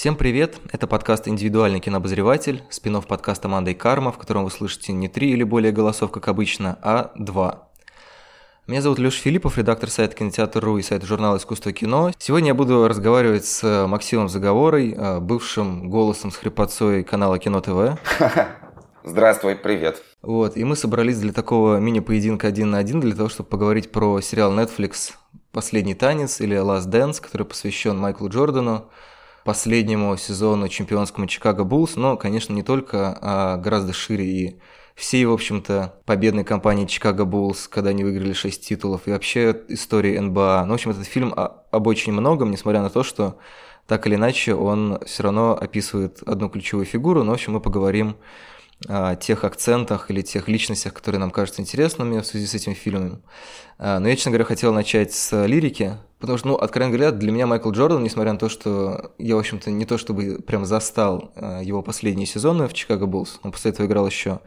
Всем привет! Это подкаст «Индивидуальный кинообозреватель», спин подкаста «Манда и карма», в котором вы слышите не три или более голосов, как обычно, а два. Меня зовут Леша Филиппов, редактор сайта «Кинотеатр.ру» и сайта журнала «Искусство кино». Сегодня я буду разговаривать с Максимом Заговорой, э, бывшим голосом с хрипотцой канала «Кино ТВ». Здравствуй, привет. Вот, и мы собрались для такого мини-поединка один на один, для того, чтобы поговорить про сериал Netflix «Последний танец» или «Last Dance», который посвящен Майклу Джордану, последнему сезону чемпионскому Чикаго Буллс, но, конечно, не только, а гораздо шире и всей, в общем-то, победной кампании Чикаго Буллс, когда они выиграли 6 титулов, и вообще истории НБА. Ну, в общем, этот фильм об очень многом, несмотря на то, что так или иначе он все равно описывает одну ключевую фигуру, но, в общем, мы поговорим тех акцентах или тех личностях, которые нам кажутся интересными в связи с этим фильмом. А, но я, честно говоря, хотел начать с лирики, потому что, ну, откровенно говоря, для меня Майкл Джордан, несмотря на то, что я, в общем-то, не то чтобы прям застал а, его последние сезоны в Чикаго Буллс, он после этого играл еще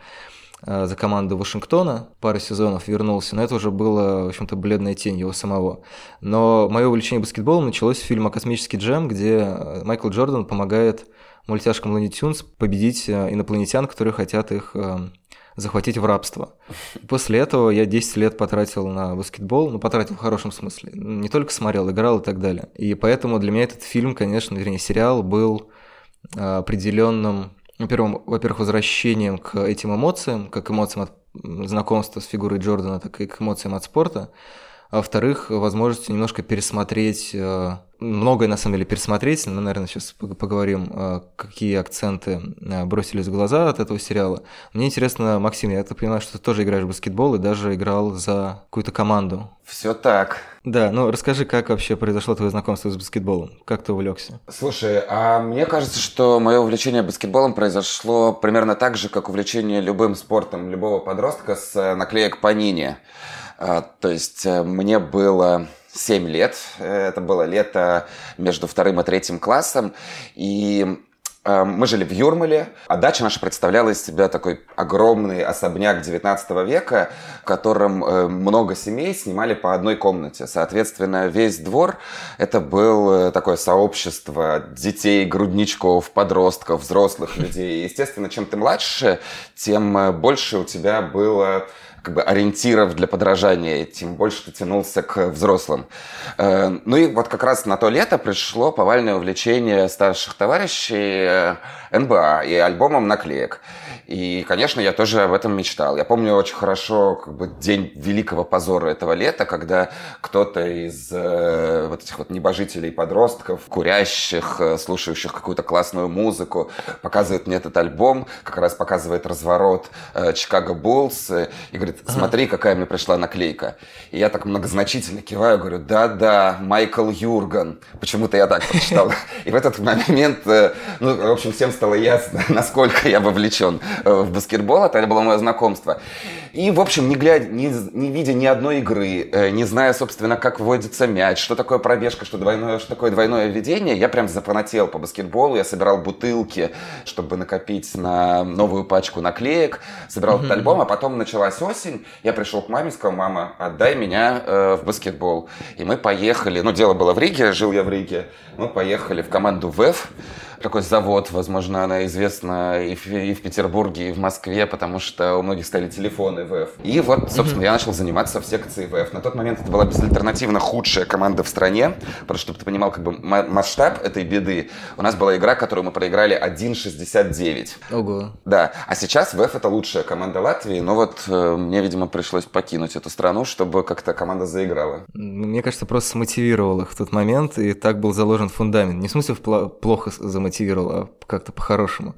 а, за команду Вашингтона, пару сезонов вернулся, но это уже было, в общем-то, бледная тень его самого. Но мое увлечение баскетболом началось с фильма «Космический джем», где Майкл Джордан помогает мультяшкам Looney Tunes победить инопланетян, которые хотят их захватить в рабство. После этого я 10 лет потратил на баскетбол, ну, потратил в хорошем смысле. Не только смотрел, играл и так далее. И поэтому для меня этот фильм, конечно, вернее, сериал был а, определенным, ну, первым, во-первых, возвращением к этим эмоциям, как эмоциям от знакомства с фигурой Джордана, так и к эмоциям от спорта. А во-вторых, возможностью немножко пересмотреть а, многое на самом деле пересмотреть. Мы, наверное, сейчас поговорим, а, какие акценты а, бросились в глаза от этого сериала. Мне интересно, Максим, я так понимаю, что ты тоже играешь в баскетбол и даже играл за какую-то команду. Все так. Да, ну расскажи, как вообще произошло твое знакомство с баскетболом? Как ты увлекся? Слушай, а мне кажется, что мое увлечение баскетболом произошло примерно так же, как увлечение любым спортом любого подростка с э, наклеек по Нине. То есть э, мне было 7 лет. Это было лето между вторым и третьим классом. И э, мы жили в Юрмале, а дача наша представляла из себя такой огромный особняк 19 века, в котором э, много семей снимали по одной комнате. Соответственно, весь двор – это было такое сообщество детей, грудничков, подростков, взрослых людей. естественно, чем ты младше, тем больше у тебя было как бы ориентиров для подражания, тем больше ты тянулся к взрослым. Э, ну и вот как раз на то лето пришло повальное увлечение старших товарищей э, НБА и альбомом наклеек. И, конечно, я тоже об этом мечтал. Я помню очень хорошо как бы, день великого позора этого лета, когда кто-то из э, вот этих вот небожителей подростков, курящих, э, слушающих какую-то классную музыку, показывает мне этот альбом, как раз показывает разворот э, Чикаго Буллс и говорит, смотри, какая мне пришла наклейка. И я так многозначительно киваю, говорю, да-да, Майкл Юрган. Почему-то я так прочитал. И в этот момент, э, ну, в общем, всем стало ясно, насколько я вовлечен Э, в баскетбол, это было мое знакомство. И, в общем, не, глядя, не, не видя ни одной игры, э, не зная, собственно, как вводится мяч, что такое пробежка, что, двойное, что такое двойное введение, я прям запонател по баскетболу, я собирал бутылки, чтобы накопить на новую пачку наклеек, собирал mm-hmm. этот альбом, а потом началась осень, я пришел к маме, сказал, мама, отдай меня э, в баскетбол. И мы поехали, ну, дело было в Риге, жил я в Риге, мы поехали в команду ВЭФ, такой завод, возможно, она известна и в, и в Петербурге, и в Москве, потому что у многих стали телефоны ВФ. И вот, собственно, mm-hmm. я начал заниматься в секции ВФ. На тот момент это была безальтернативно худшая команда в стране, просто чтобы ты понимал как бы масштаб этой беды. У нас была игра, которую мы проиграли 1.69. Ого. Да. А сейчас ВФ это лучшая команда Латвии, но вот э, мне, видимо, пришлось покинуть эту страну, чтобы как-то команда заиграла. Мне кажется, просто смотивировал их в тот момент, и так был заложен фундамент. Не в смысле плохо замотивировал, мотивировал, а как-то по-хорошему.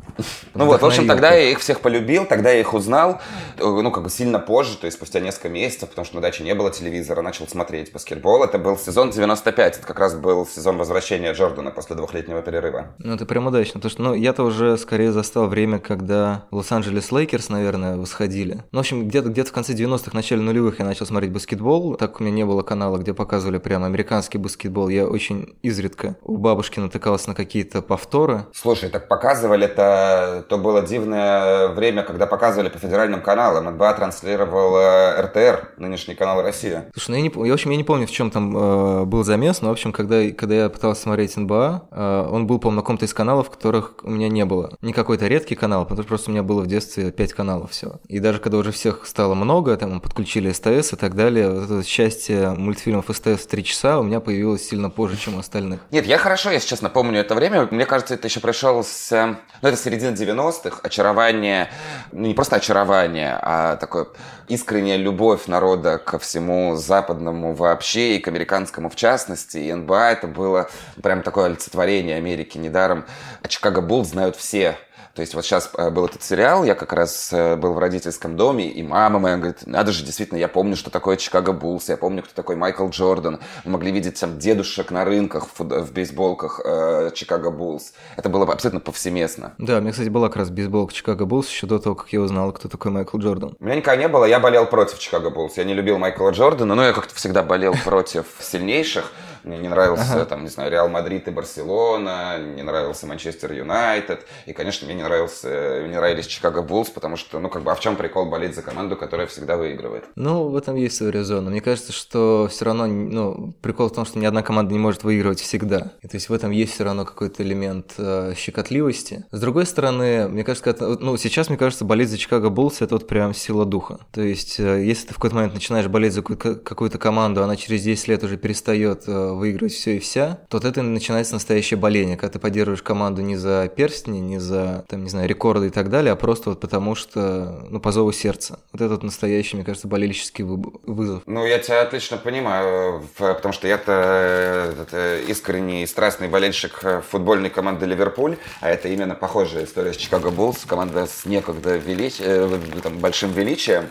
Ну вот, в общем, тогда я их всех полюбил, тогда я их узнал, э, ну, как бы сильно позже, то есть спустя несколько месяцев, потому что на даче не было телевизора, начал смотреть баскетбол. Это был сезон 95, это как раз был сезон возвращения Джордана после двухлетнего перерыва. Ну, это прям удачно, потому что, ну, я-то уже скорее застал время, когда Лос-Анджелес Лейкерс, наверное, восходили. Ну, в общем, где-то где в конце 90-х, начале нулевых я начал смотреть баскетбол, так у меня не было канала, где показывали прям американский баскетбол, я очень изредка у бабушки натыкался на какие-то повторы, Слушай, так показывали, это то было дивное время, когда показывали по федеральным каналам. НБА транслировал э, РТР, нынешний канал Россия. Слушай, ну я, не, я, в общем, я не помню, в чем там э, был замес, но, в общем, когда, когда я пытался смотреть НБА, э, он был, по-моему, на каком-то из каналов, которых у меня не было. Не какой-то редкий канал, потому что просто у меня было в детстве 5 каналов всего. И даже когда уже всех стало много, там подключили СТС и так далее, вот это счастье мультфильмов СТС в 3 часа у меня появилось сильно позже, чем у остальных. Нет, я хорошо, если честно, помню это время. Мне кажется, это еще пришел с... Ну, это середина 90-х. Очарование, ну, не просто очарование, а такое искренняя любовь народа ко всему западному вообще и к американскому в частности. И НБА это было прям такое олицетворение Америки. Недаром Чикаго Булл знают все то есть вот сейчас э, был этот сериал, я как раз э, был в родительском доме, и мама моя говорит, надо же, действительно, я помню, что такое Чикаго Буллс, я помню, кто такой Майкл Джордан. Мы могли видеть там дедушек на рынках в, в бейсболках э, Чикаго Буллс. Это было абсолютно повсеместно. Да, у меня, кстати, была как раз бейсболка Чикаго Буллс еще до того, как я узнал, кто такой Майкл Джордан. У меня никогда не было, я болел против Чикаго Буллс. Я не любил Майкла Джордана, но я как-то всегда болел против сильнейших. Мне не нравился, ага. там, не знаю, Реал Мадрид и Барселона, не нравился Манчестер Юнайтед, и, конечно, мне не нравился, не нравились Чикаго Буллс, потому что, ну, как бы, а в чем прикол болеть за команду, которая всегда выигрывает? Ну, в этом есть свои резоны. Мне кажется, что все равно, ну, прикол в том, что ни одна команда не может выигрывать всегда. И, то есть в этом есть все равно какой-то элемент э, щекотливости. С другой стороны, мне кажется, это, ну, сейчас, мне кажется, болеть за Чикаго Буллс это вот прям сила духа. То есть, э, если ты в какой-то момент начинаешь болеть за какую-то команду, она через 10 лет уже перестает э, выигрывать все и вся, то вот это начинается настоящее боление, когда ты поддерживаешь команду не за перстни, не за, там, не знаю, рекорды и так далее, а просто вот потому что, ну, по зову сердца. Вот этот настоящий, мне кажется, болельческий вызов. Ну, я тебя отлично понимаю, потому что я-то искренний и страстный болельщик футбольной команды Ливерпуль, а это именно похожая история с Чикаго Буллс, команда с некогда велич... Э, там, большим величием.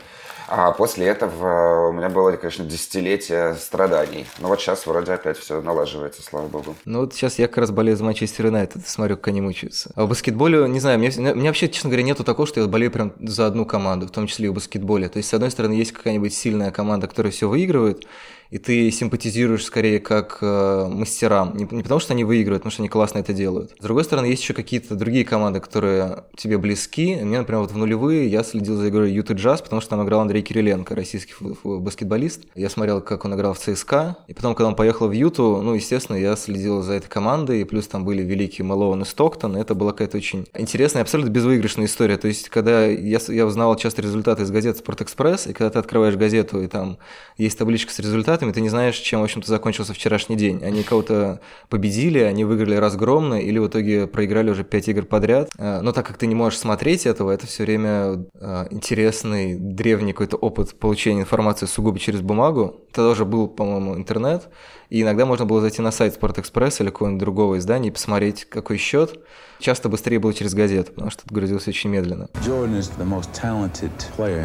А после этого у меня было, конечно, десятилетие страданий. Но вот сейчас вроде опять все налаживается, слава богу. Ну вот сейчас я как раз болею за Манчестер Юнайтед, смотрю, как они мучаются. А в баскетболе, не знаю, мне, мне вообще, честно говоря, нету такого, что я болею прям за одну команду, в том числе и в баскетболе. То есть, с одной стороны, есть какая-нибудь сильная команда, которая все выигрывает, и ты симпатизируешь скорее как э, мастерам. Не, не потому, что они выигрывают, потому что они классно это делают. С другой стороны, есть еще какие-то другие команды, которые тебе близки. Мне, например, вот в нулевые я следил за игрой Юта Джаз, потому что там играл Андрей Кириленко, российский баскетболист. Я смотрел, как он играл в ЦСКА. И потом, когда он поехал в Юту, ну, естественно, я следил за этой командой. И плюс там были великие Мэлоун и Стоктон. И это была какая-то очень интересная, абсолютно безвыигрышная история. То есть, когда я, я узнавал часто результаты из газеты «Спортэкспресс», и когда ты открываешь газету, и там есть табличка с результатами, результатами, ты не знаешь, чем, в общем-то, закончился вчерашний день. Они кого-то победили, они выиграли разгромно, или в итоге проиграли уже 5 игр подряд. Э, но так как ты не можешь смотреть этого, это все время э, интересный, древний какой-то опыт получения информации сугубо через бумагу. Это тоже был, по-моему, интернет. И иногда можно было зайти на сайт Спортэкспресс или какого-нибудь другого издания и посмотреть, какой счет. Часто быстрее было через газету, потому что это грузилось очень медленно. Jordan is the most talented player.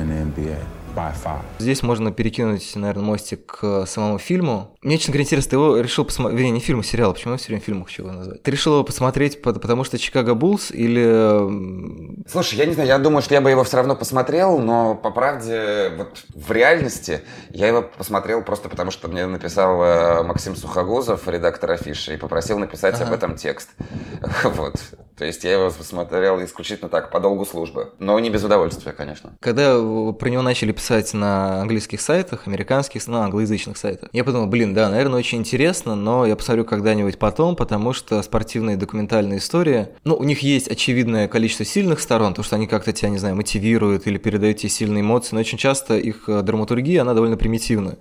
Здесь можно перекинуть, наверное, мостик к самому фильму. Мне, честно говоря, интересно, ты его решил посмотреть... Вернее, не фильм, а сериал. Почему я все время фильм хочу его назвать? Ты решил его посмотреть, потому что Чикаго Буллс или... Слушай, я не знаю, я думаю, что я бы его все равно посмотрел, но по правде, вот в реальности я его посмотрел просто потому, что мне написал э, Максим Сухогузов, редактор афиши, и попросил написать ага. об этом текст. Вот. То есть я его посмотрел исключительно так, по долгу службы. Но не без удовольствия, конечно. Когда про него начали писать на английских сайтах, американских, на англоязычных сайтах, я подумал, блин, да, наверное, очень интересно, но я посмотрю когда-нибудь потом, потому что спортивные документальные истории, ну, у них есть очевидное количество сильных сторон, то, что они как-то тебя, не знаю, мотивируют или передают тебе сильные эмоции, но очень часто их э, драматургия, она довольно примитивная.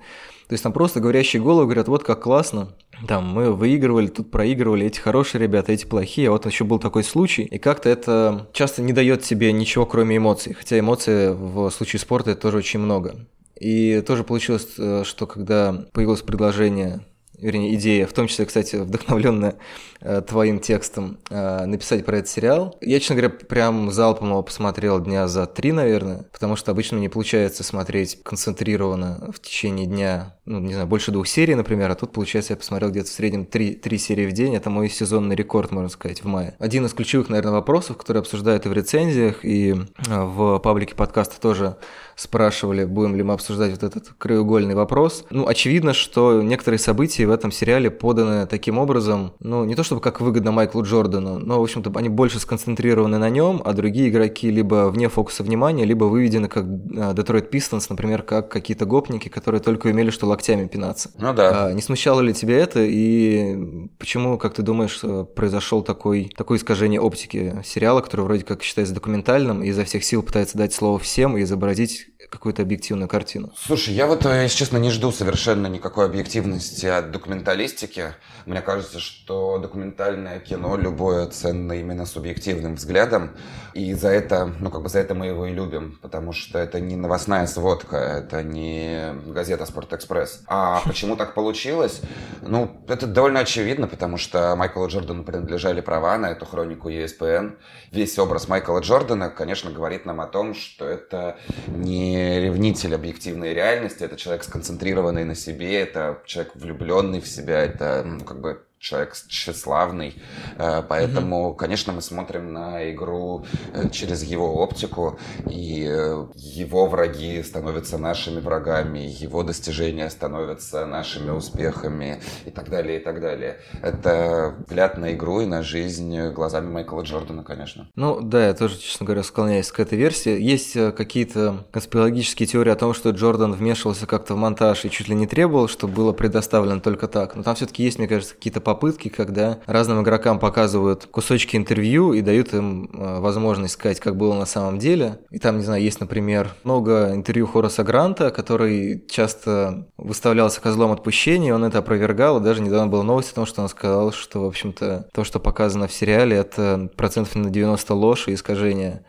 То есть там просто говорящие головы говорят, вот как классно, там мы выигрывали, тут проигрывали, эти хорошие ребята, эти плохие, а вот еще был такой случай, и как-то это часто не дает тебе ничего, кроме эмоций, хотя эмоции в случае спорта это тоже очень много. И тоже получилось, э, что когда появилось предложение вернее, идея, в том числе, кстати, вдохновленная э, твоим текстом, э, написать про этот сериал. Я, честно говоря, прям залпом его посмотрел дня за три, наверное, потому что обычно мне получается смотреть концентрированно в течение дня, ну, не знаю, больше двух серий, например, а тут, получается, я посмотрел где-то в среднем три, три серии в день. Это мой сезонный рекорд, можно сказать, в мае. Один из ключевых, наверное, вопросов, которые обсуждают и в рецензиях, и э, в паблике подкаста тоже спрашивали, будем ли мы обсуждать вот этот краеугольный вопрос. Ну, очевидно, что некоторые события в этом сериале поданы таким образом, ну, не то чтобы как выгодно Майклу Джордану, но, в общем-то, они больше сконцентрированы на нем, а другие игроки либо вне фокуса внимания, либо выведены как Детройт Пистонс, например, как какие-то гопники, которые только умели что локтями пинаться. Ну да. А, не смущало ли тебя это, и почему, как ты думаешь, произошел такой, такое искажение оптики сериала, который вроде как считается документальным, и изо всех сил пытается дать слово всем и изобразить какую-то объективную картину. Слушай, я вот, э, если честно, не жду совершенно никакой объективности от документалистики. Мне кажется, что документальное кино любое ценно именно субъективным взглядом. И за это, ну, как бы за это мы его и любим. Потому что это не новостная сводка, это не газета «Спортэкспресс». А почему так получилось? Ну, это довольно очевидно, потому что Майклу Джордану принадлежали права на эту хронику ESPN. Весь образ Майкла Джордана, конечно, говорит нам о том, что это не ревнитель объективной реальности, это человек сконцентрированный на себе, это человек влюбленный в себя, это ну, как бы человек тщеславный, э, поэтому, mm-hmm. конечно, мы смотрим на игру э, через его оптику, и э, его враги становятся нашими врагами, его достижения становятся нашими успехами и так далее, и так далее. Это взгляд на игру и на жизнь глазами Майкла Джордана, конечно. Ну да, я тоже, честно говоря, склоняюсь к этой версии. Есть какие-то конспирологические теории о том, что Джордан вмешивался как-то в монтаж и чуть ли не требовал, чтобы было предоставлено только так. Но там все-таки есть, мне кажется, какие-то попытки, когда разным игрокам показывают кусочки интервью и дают им э, возможность сказать, как было на самом деле. И там, не знаю, есть, например, много интервью Хораса Гранта, который часто выставлялся козлом отпущения, он это опровергал, и даже недавно была новость о том, что он сказал, что, в общем-то, то, что показано в сериале, это процентов на 90 ложь и искажение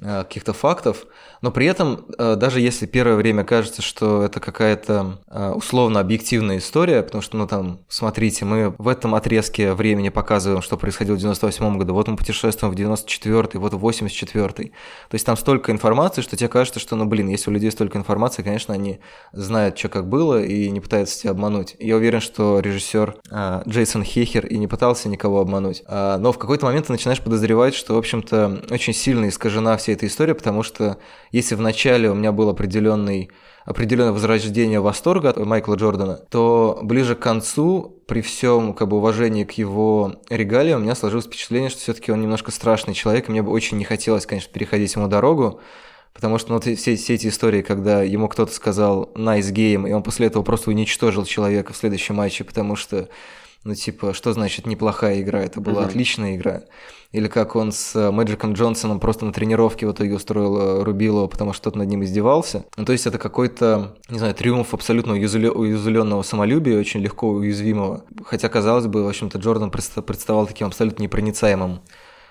каких-то фактов. Но при этом, э, даже если первое время кажется, что это какая-то э, условно объективная история, потому что, ну там, смотрите, мы в этом отрезке времени показываем, что происходило в 98 году, вот мы путешествуем в 94 вот в 84 То есть там столько информации, что тебе кажется, что, ну блин, если у людей столько информации, конечно, они знают, что как было, и не пытаются тебя обмануть. Я уверен, что режиссер э, Джейсон Хейхер и не пытался никого обмануть. А, но в какой-то момент ты начинаешь подозревать, что, в общем-то, очень сильно искажена вся эта история, потому что если в начале у меня был определенный определенное возрождение восторга от Майкла Джордана, то ближе к концу, при всем как бы уважении к его регалиям, у меня сложилось впечатление, что все-таки он немножко страшный человек, и мне бы очень не хотелось, конечно, переходить ему дорогу, Потому что ну, вот все, все эти истории, когда ему кто-то сказал nice game, и он после этого просто уничтожил человека в следующем матче, потому что, ну, типа, что значит неплохая игра? Это была mm-hmm. отличная игра или как он с Мэджиком Джонсоном просто на тренировке в итоге устроил э, Рубилова, потому что тот над ним издевался. Ну, то есть это какой-то, не знаю, триумф абсолютно уязвленного самолюбия, очень легко уязвимого. Хотя, казалось бы, в общем-то, Джордан представал таким абсолютно непроницаемым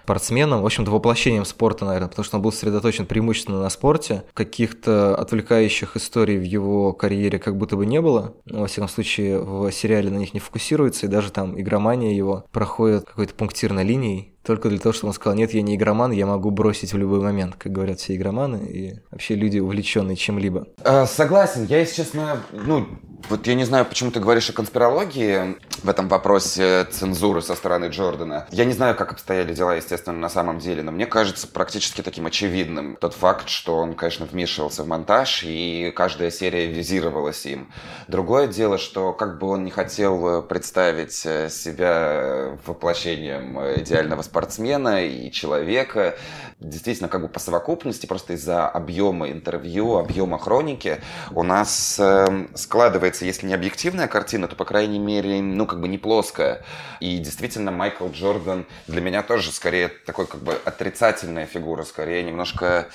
спортсменом, в общем-то, воплощением спорта, наверное, потому что он был сосредоточен преимущественно на спорте. Каких-то отвлекающих историй в его карьере как будто бы не было. Но, во всяком случае, в сериале на них не фокусируется, и даже там игромания его проходит какой-то пунктирной линией, только для того, чтобы он сказал, нет, я не игроман, я могу бросить в любой момент, как говорят все игроманы и вообще люди, увлеченные чем-либо. Э, согласен, я, если честно, ну, вот я не знаю, почему ты говоришь о конспирологии в этом вопросе цензуры со стороны Джордана. Я не знаю, как обстояли дела, естественно, на самом деле, но мне кажется практически таким очевидным тот факт, что он, конечно, вмешивался в монтаж, и каждая серия визировалась им. Другое дело, что как бы он не хотел представить себя воплощением идеального спортсмена и человека, действительно, как бы по совокупности, просто из-за объема интервью, объема хроники, у нас э, складывается, если не объективная картина, то, по крайней мере, ну, как бы не плоская. И действительно, Майкл Джордан для меня тоже скорее такой, как бы, отрицательная фигура, скорее немножко,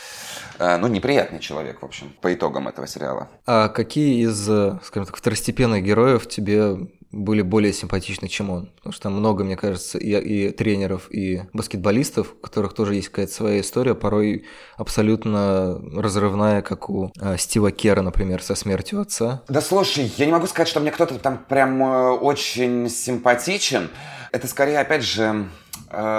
э, ну, неприятный человек, в общем, по итогам этого сериала. А какие из, э, скажем так, второстепенных героев тебе были более симпатичны, чем он. Потому что много, мне кажется, и, и тренеров, и баскетболистов, у которых тоже есть какая-то своя история, порой абсолютно разрывная, как у э, Стива Кера, например, со смертью отца. Да слушай, я не могу сказать, что мне кто-то там прям э, очень симпатичен. Это скорее, опять же,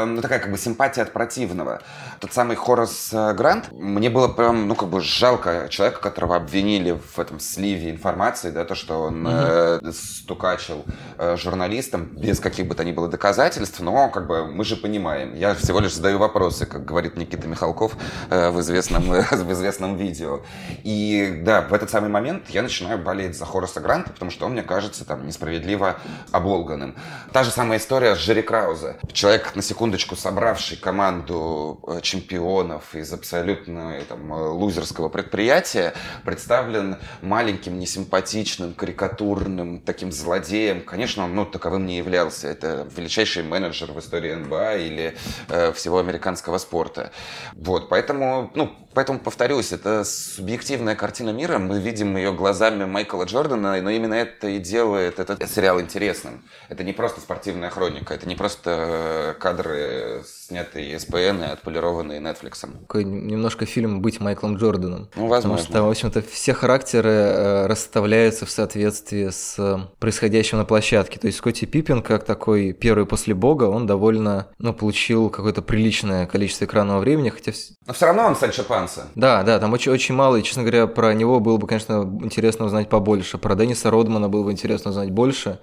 ну, такая как бы симпатия от противного. Тот самый Хорас э, Грант, мне было прям, ну, как бы жалко человека, которого обвинили в этом сливе информации, да, то, что он э, стукачил э, журналистам без каких бы то ни было доказательств, но, как бы, мы же понимаем. Я всего лишь задаю вопросы, как говорит Никита Михалков э, в, известном, в известном видео. И, да, в этот самый момент я начинаю болеть за Хораса Гранта, потому что он, мне кажется, там, несправедливо оболганным. Та же самая история с Джерри Краузе. Человек, на секундочку, собравший команду э, чемпионов из абсолютно там, э, лузерского предприятия, представлен маленьким, несимпатичным, карикатурным таким злодеем. Конечно, он ну, таковым не являлся. Это величайший менеджер в истории НБА или э, всего американского спорта. Вот, поэтому, ну, поэтому повторюсь, это субъективная картина мира. Мы видим ее глазами Майкла Джордана, но именно это и делает этот сериал интересным. Это не просто спортивная хроника, это не просто э, кадры, снятые СПН и отполированные Netflix. Немножко фильм «Быть Майклом Джорданом». Ну, возможно. Потому что, в общем-то, все характеры э, расставляются в соответствии с э, происходящим на площадке. То есть Скотти Пиппин, как такой первый после Бога, он довольно, ну, получил какое-то приличное количество экранного времени, хотя... Но все равно он Санчо Панса. Да, да, там очень, очень мало, и, честно говоря, про него было бы, конечно, интересно узнать побольше. Про Денниса Родмана было бы интересно узнать больше.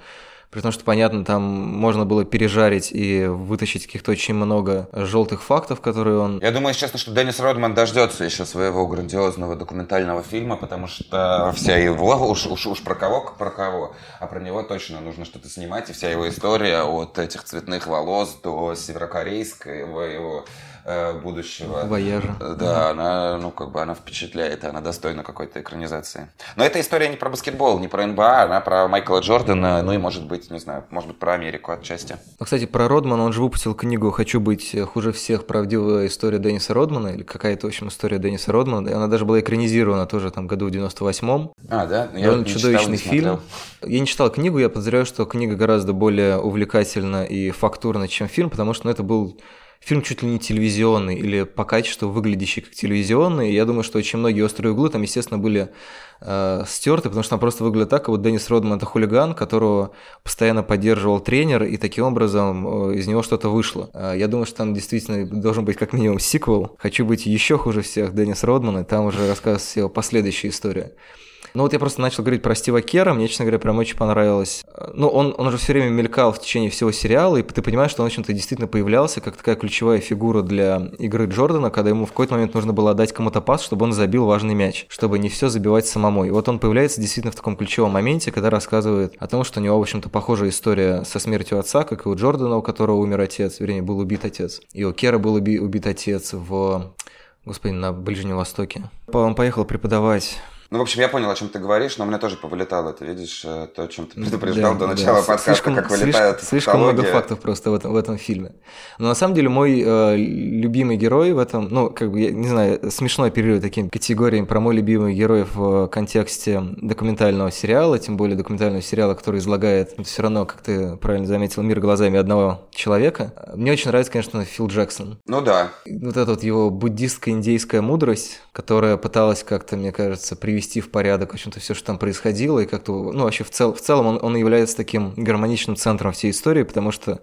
При том, что, понятно, там можно было пережарить и вытащить каких-то очень много желтых фактов, которые он... Я думаю, честно, что Деннис Родман дождется еще своего грандиозного документального фильма, потому что вся его, уж, уж, уж про кого, про кого, а про него точно нужно что-то снимать, и вся его история от этих цветных волос до северокорейского его э, будущего. Вояжа. Да, да, она, ну, как бы она впечатляет, она достойна какой-то экранизации. Но эта история не про баскетбол, не про НБА, она про Майкла Джордана, ну и, может быть, не знаю, может быть, про Америку отчасти. Ну, кстати, про Родмана, он же выпустил книгу «Хочу быть хуже всех. Правдивая история Денниса Родмана», или какая-то, в общем, история Денниса Родмана, и она даже была экранизирована тоже там году в 98-м. А, да? Я Довольно чудовищный читал, фильм. Я не читал книгу, я подозреваю, что книга гораздо более увлекательна и фактурна, чем фильм, потому что ну, это был фильм чуть ли не телевизионный или по качеству выглядящий как телевизионный. Я думаю, что очень многие острые углы там, естественно, были э, стерты, потому что там просто выглядит так, как вот Деннис Родман это хулиган, которого постоянно поддерживал тренер, и таким образом э, из него что-то вышло. Э, я думаю, что там действительно должен быть как минимум сиквел. «Хочу быть еще хуже всех» Деннис Родман, и там уже рассказывается его последующая история. Ну вот я просто начал говорить про Стива Кера, мне, честно говоря, прям очень понравилось. Ну, он, он уже все время мелькал в течение всего сериала, и ты понимаешь, что он, в общем-то, действительно появлялся как такая ключевая фигура для игры Джордана, когда ему в какой-то момент нужно было отдать кому-то пас, чтобы он забил важный мяч, чтобы не все забивать самому. И вот он появляется действительно в таком ключевом моменте, когда рассказывает о том, что у него, в общем-то, похожая история со смертью отца, как и у Джордана, у которого умер отец, вернее, был убит отец. И у Кера был уби- убит отец в Господи, на Ближнем Востоке. Он поехал преподавать ну, в общем, я понял, о чем ты говоришь, но у меня тоже повылетало. Это, видишь, э, то, о чем ты предупреждал да, до начала да. подкаста, слишком, как вылетает Слишком, слишком много фактов просто в этом, в этом фильме. Но на самом деле мой э, любимый герой в этом, ну, как бы, я не знаю, смешно оперирую такими категориями про мой любимый герой в контексте документального сериала, тем более документального сериала, который излагает все равно, как ты правильно заметил, мир глазами одного человека. Мне очень нравится, конечно, Фил Джексон. Ну да. Вот эта вот его буддистская индейская мудрость, которая пыталась как-то, мне кажется, привести привести в порядок, в общем-то, все, что там происходило, и как-то, ну, вообще в, цел, в целом он, он является таким гармоничным центром всей истории, потому что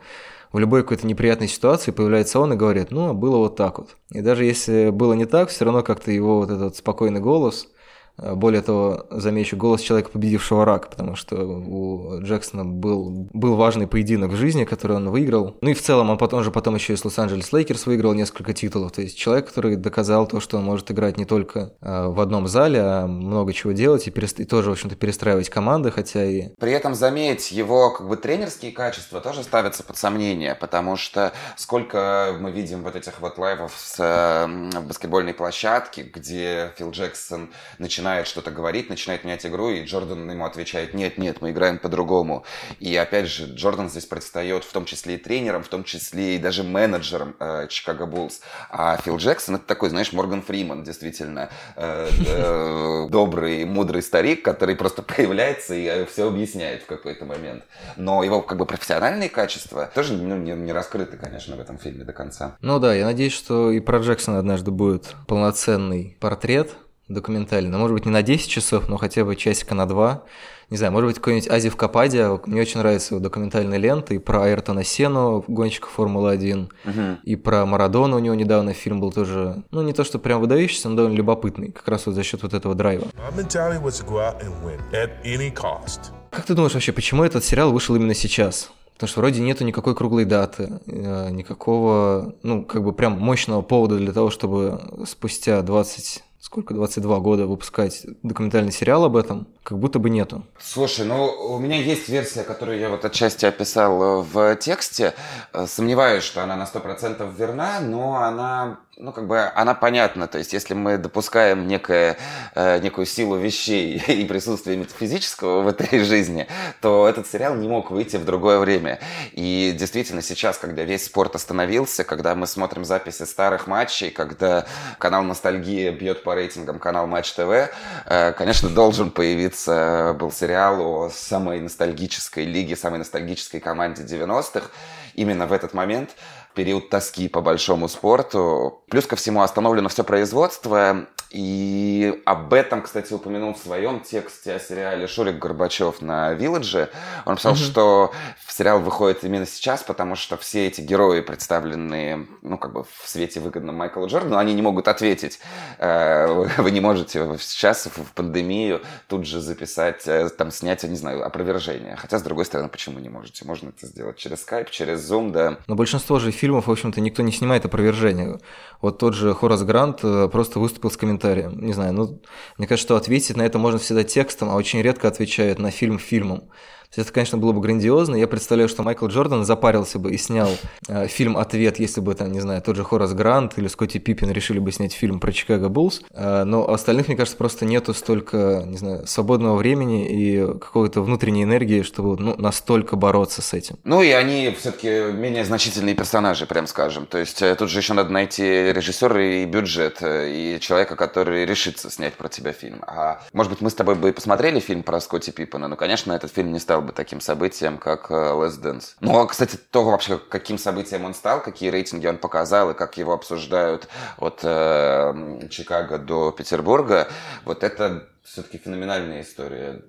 в любой какой-то неприятной ситуации появляется он и говорит, ну, было вот так вот. И даже если было не так, все равно как-то его вот этот спокойный голос – более того, замечу, голос человека, победившего рак, потому что у Джексона был, был важный поединок в жизни, который он выиграл. Ну и в целом он потом же потом еще и с Лос-Анджелес Лейкерс выиграл несколько титулов. То есть человек, который доказал то, что он может играть не только э, в одном зале, а много чего делать и, перест... и тоже, в общем-то, перестраивать команды, хотя и... При этом, заметь, его как бы тренерские качества тоже ставятся под сомнение, потому что сколько мы видим вот этих вот лайвов с э, баскетбольной площадки, где Фил Джексон начинает начинает что-то говорить, начинает менять игру, и Джордан ему отвечает, нет, нет, мы играем по-другому. И опять же, Джордан здесь предстает в том числе и тренером, в том числе и даже менеджером э, Чикаго Буллс. А Фил Джексон это такой, знаешь, Морган Фриман, действительно, э, э, добрый, мудрый старик, который просто появляется и э, все объясняет в какой-то момент. Но его как бы профессиональные качества тоже ну, не, не раскрыты, конечно, в этом фильме до конца. Ну да, я надеюсь, что и про Джексона однажды будет полноценный портрет, документальный. Может быть, не на 10 часов, но хотя бы часика на два. Не знаю, может быть, какой-нибудь Азив Кападия. Мне очень нравятся его документальные ленты. И про Айртона Сену, гонщика Формулы-1, угу. и про Марадона у него недавно фильм был тоже, ну, не то, что прям выдающийся, но довольно любопытный. Как раз вот за счет вот этого драйва. Как ты думаешь вообще, почему этот сериал вышел именно сейчас? Потому что вроде нету никакой круглой даты, э, никакого, ну, как бы прям мощного повода для того, чтобы спустя 20 сколько, 22 года выпускать документальный сериал об этом, как будто бы нету. Слушай, ну у меня есть версия, которую я вот отчасти описал в тексте. Э, сомневаюсь, что она на 100% верна, но она ну, как бы она понятна. То есть, если мы допускаем некое, э, некую силу вещей и присутствие метафизического в этой жизни, то этот сериал не мог выйти в другое время. И действительно, сейчас, когда весь спорт остановился, когда мы смотрим записи старых матчей, когда канал «Ностальгия» бьет по рейтингам канал «Матч ТВ», э, конечно, должен появиться был сериал о самой ностальгической лиге, самой ностальгической команде 90-х. Именно в этот момент период тоски по большому спорту. Плюс ко всему остановлено все производство, и об этом, кстати, упомянул в своем тексте о сериале Шурик Горбачев на Вилладже. Он писал, mm-hmm. что сериал выходит именно сейчас, потому что все эти герои, представленные, ну, как бы в свете выгодном Майкла Джордана, они не могут ответить. Э, вы не можете сейчас в пандемию тут же записать, э, там, снять, я не знаю, опровержение. Хотя, с другой стороны, почему не можете? Можно это сделать через Skype, через Zoom, да. Но большинство же фильмов, в общем-то, никто не снимает опровержение. Вот тот же Хорас Грант э, просто выступил с комментарием. Не знаю, ну, мне кажется, что ответить на это можно всегда текстом, а очень редко отвечают на фильм фильмом. Есть это, конечно, было бы грандиозно. Я представляю, что Майкл Джордан запарился бы и снял э, фильм «Ответ», если бы, там, не знаю, тот же Хорас Грант или Скотти Пиппин решили бы снять фильм про Чикаго Буллс. Э, но остальных, мне кажется, просто нету столько, не знаю, свободного времени и какой-то внутренней энергии, чтобы ну, настолько бороться с этим. Ну и они все-таки менее значительные персонажи, прям скажем. То есть э, тут же еще надо найти режиссера и бюджет, э, и человека, который решится снять про тебя фильм. А может быть, мы с тобой бы и посмотрели фильм про Скотти Пиппина, но, конечно, этот фильм не стал стал бы таким событием, как э, Last Dance. Ну, а, кстати, то вообще, каким событием он стал, какие рейтинги он показал и как его обсуждают от э, Чикаго до Петербурга, вот это все-таки феноменальная история.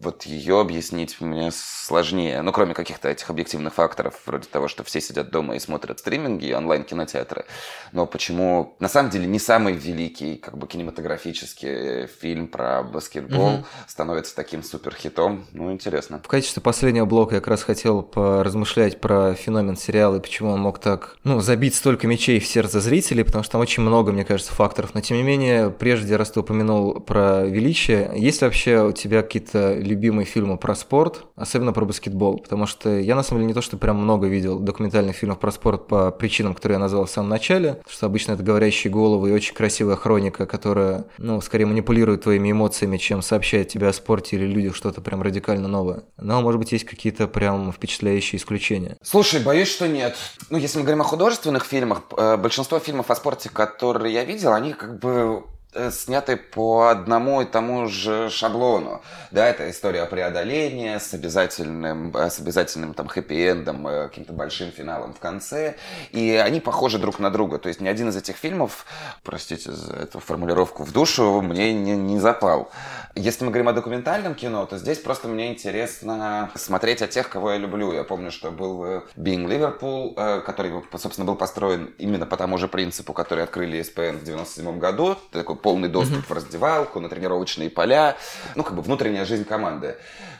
Вот ее объяснить мне сложнее. Ну, кроме каких-то этих объективных факторов, вроде того, что все сидят дома и смотрят стриминги, онлайн-кинотеатры. Но почему, на самом деле, не самый великий, как бы, кинематографический фильм про баскетбол угу. становится таким суперхитом? Ну, интересно. В качестве последнего блока я как раз хотел поразмышлять про феномен сериала и почему он мог так, ну, забить столько мечей в сердце зрителей, потому что там очень много, мне кажется, факторов. Но, тем не менее, прежде, раз ты упомянул про величие. Есть вообще у тебя какие-то любимые фильмы про спорт, особенно про баскетбол? Потому что я, на самом деле, не то, что прям много видел документальных фильмов про спорт по причинам, которые я назвал в самом начале, что обычно это говорящие головы и очень красивая хроника, которая, ну, скорее манипулирует твоими эмоциями, чем сообщает тебе о спорте или людях что-то прям радикально новое. Но, может быть, есть какие-то прям впечатляющие исключения. Слушай, боюсь, что нет. Ну, если мы говорим о художественных фильмах, э, большинство фильмов о спорте, которые я видел, они как бы сняты по одному и тому же шаблону. Да, это история преодоления с обязательным, э, с обязательным там хэппи-эндом, э, каким-то большим финалом в конце. И они похожи друг на друга. То есть ни один из этих фильмов, простите за эту формулировку, в душу мне не, не запал. Если мы говорим о документальном кино, то здесь просто мне интересно смотреть о тех, кого я люблю. Я помню, что был Being Liverpool, который, собственно, был построен именно по тому же принципу, который открыли ESPN в 97 году. Такой полный доступ mm-hmm. в раздевалку, на тренировочные поля, ну, как бы внутренняя жизнь команды.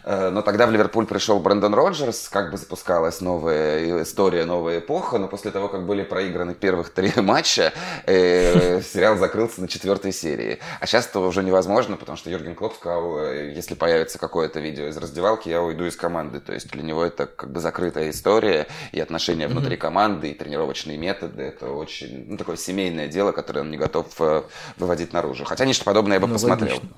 Э, но тогда в Ливерпуль пришел Брэндон Роджерс, как бы запускалась новая история, новая эпоха, но после того, как были проиграны первых три матча, э, сериал закрылся на четвертой серии. А сейчас это уже невозможно, потому что Юрген Клоп сказал, э, если появится какое-то видео из раздевалки, я уйду из команды. То есть для него это как бы закрытая история, и отношения внутри команды, и тренировочные методы. Это очень ну, такое семейное дело, которое он не готов выводить наружу. Хотя нечто подобное я бы ну, посмотрел. Логично.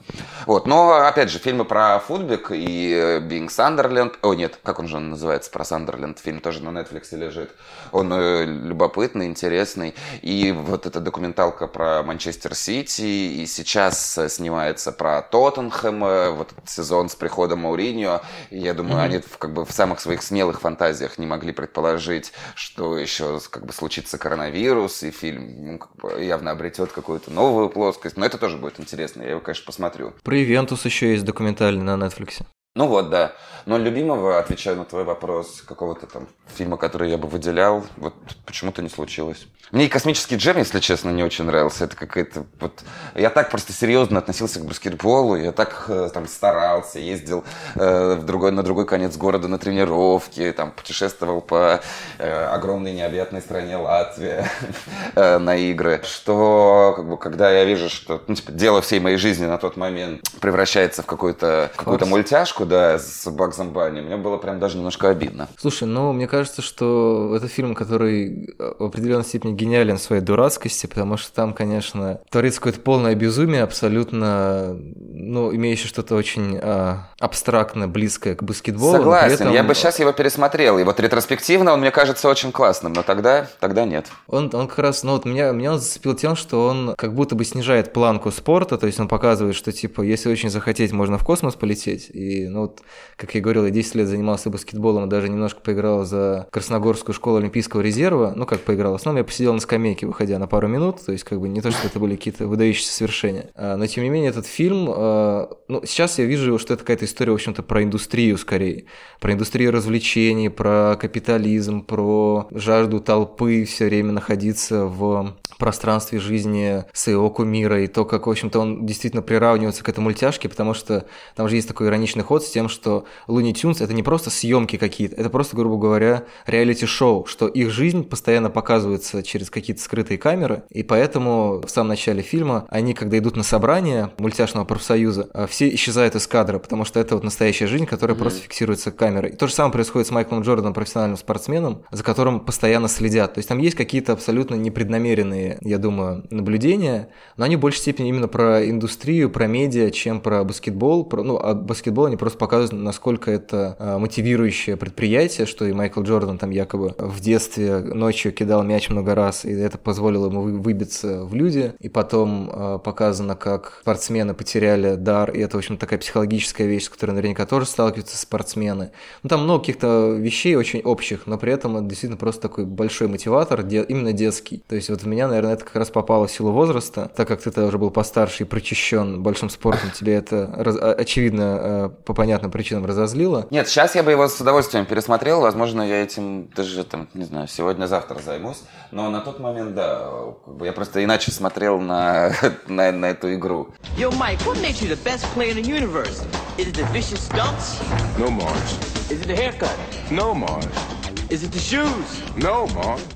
Вот. Но, опять же, фильмы про футбик и Being Sunderland. О, нет, как он же называется про Сандерленд? Фильм тоже на Netflix лежит. Он э, любопытный, интересный. И вот эта документалка про Манчестер Сити. И сейчас э, снимается про Тоттенхэм. Э, вот этот сезон с приходом Мауриньо. Я думаю, mm-hmm. они как бы в самых своих смелых фантазиях не могли предположить, что еще как бы случится коронавирус. И фильм ну, как бы явно обретет какую-то новую плоскость плоскость. Но это тоже будет интересно, я его, конечно, посмотрю. Про Ивентус еще есть документальный на Netflix. Ну вот, да. Но любимого, отвечая на твой вопрос, какого-то там фильма, который я бы выделял, вот почему-то не случилось. Мне и «Космический джем», если честно, не очень нравился. Это какая-то вот... Я так просто серьезно относился к баскетболу, я так э, там старался, ездил э, в другой, на другой конец города на тренировки, там путешествовал по э, огромной необъятной стране Латвия э, на игры, что как бы, когда я вижу, что ну, типа, дело всей моей жизни на тот момент превращается в какую-то какую мультяшку, да, с Багзом Банни, мне было прям даже немножко обидно. Слушай, ну, мне кажется, что это фильм, который в определенной степени гениален в своей дурацкости, потому что там, конечно, творится какое-то полное безумие, абсолютно, ну, имеющее что-то очень а, абстрактно близкое к баскетболу. Согласен, этом... я бы сейчас его пересмотрел, и вот ретроспективно он мне кажется очень классным, но тогда, тогда нет. Он, он как раз, ну вот меня, меня он зацепил тем, что он как будто бы снижает планку спорта, то есть он показывает, что типа, если очень захотеть, можно в космос полететь, и ну вот, как я говорил, я 10 лет занимался баскетболом, даже немножко поиграл за Красногорскую школу Олимпийского резерва, ну как поиграл, в основном я посидел сидел на скамейке, выходя на пару минут, то есть как бы не то, что это были какие-то выдающиеся свершения. А, но тем не менее этот фильм, а, ну сейчас я вижу, что это какая-то история, в общем-то, про индустрию скорее, про индустрию развлечений, про капитализм, про жажду толпы все время находиться в пространстве жизни своего кумира, и то, как, в общем-то, он действительно приравнивается к этой мультяшке, потому что там же есть такой ироничный ход с тем, что Looney Tunes — это не просто съемки какие-то, это просто, грубо говоря, реалити-шоу, что их жизнь постоянно показывается через какие-то скрытые камеры, и поэтому в самом начале фильма они, когда идут на собрание мультяшного профсоюза, а, все исчезают из кадра, потому что это вот настоящая жизнь, которая mm-hmm. просто фиксируется камерой. И то же самое происходит с Майклом Джорданом, профессиональным спортсменом, за которым постоянно следят. То есть там есть какие-то абсолютно непреднамеренные, я думаю, наблюдения, но они в большей степени именно про индустрию, про медиа, чем про баскетбол. Про, ну, а баскетбол они просто показывают, насколько это а, мотивирующее предприятие, что и Майкл Джордан там якобы в детстве ночью кидал мяч много раз и это позволило ему выбиться в люди. И потом э, показано, как спортсмены потеряли дар, и это, в общем, такая психологическая вещь, с которой наверняка тоже сталкиваются спортсмены. Ну, там много каких-то вещей очень общих, но при этом это действительно просто такой большой мотиватор, именно детский. То есть вот в меня, наверное, это как раз попало в силу возраста, так как ты уже был постарше и прочищен большим спортом, тебе это раз- очевидно э, по понятным причинам разозлило. Нет, сейчас я бы его с удовольствием пересмотрел, возможно, я этим даже там, не знаю, сегодня-завтра займусь, но на тот момент, да, я просто иначе смотрел на, на, на эту игру. Yo, Mike, what makes you the best player in the universe? Is it the vicious dunks? No, Mars. Is it the haircut? No, Mars. Is it the shoes? No.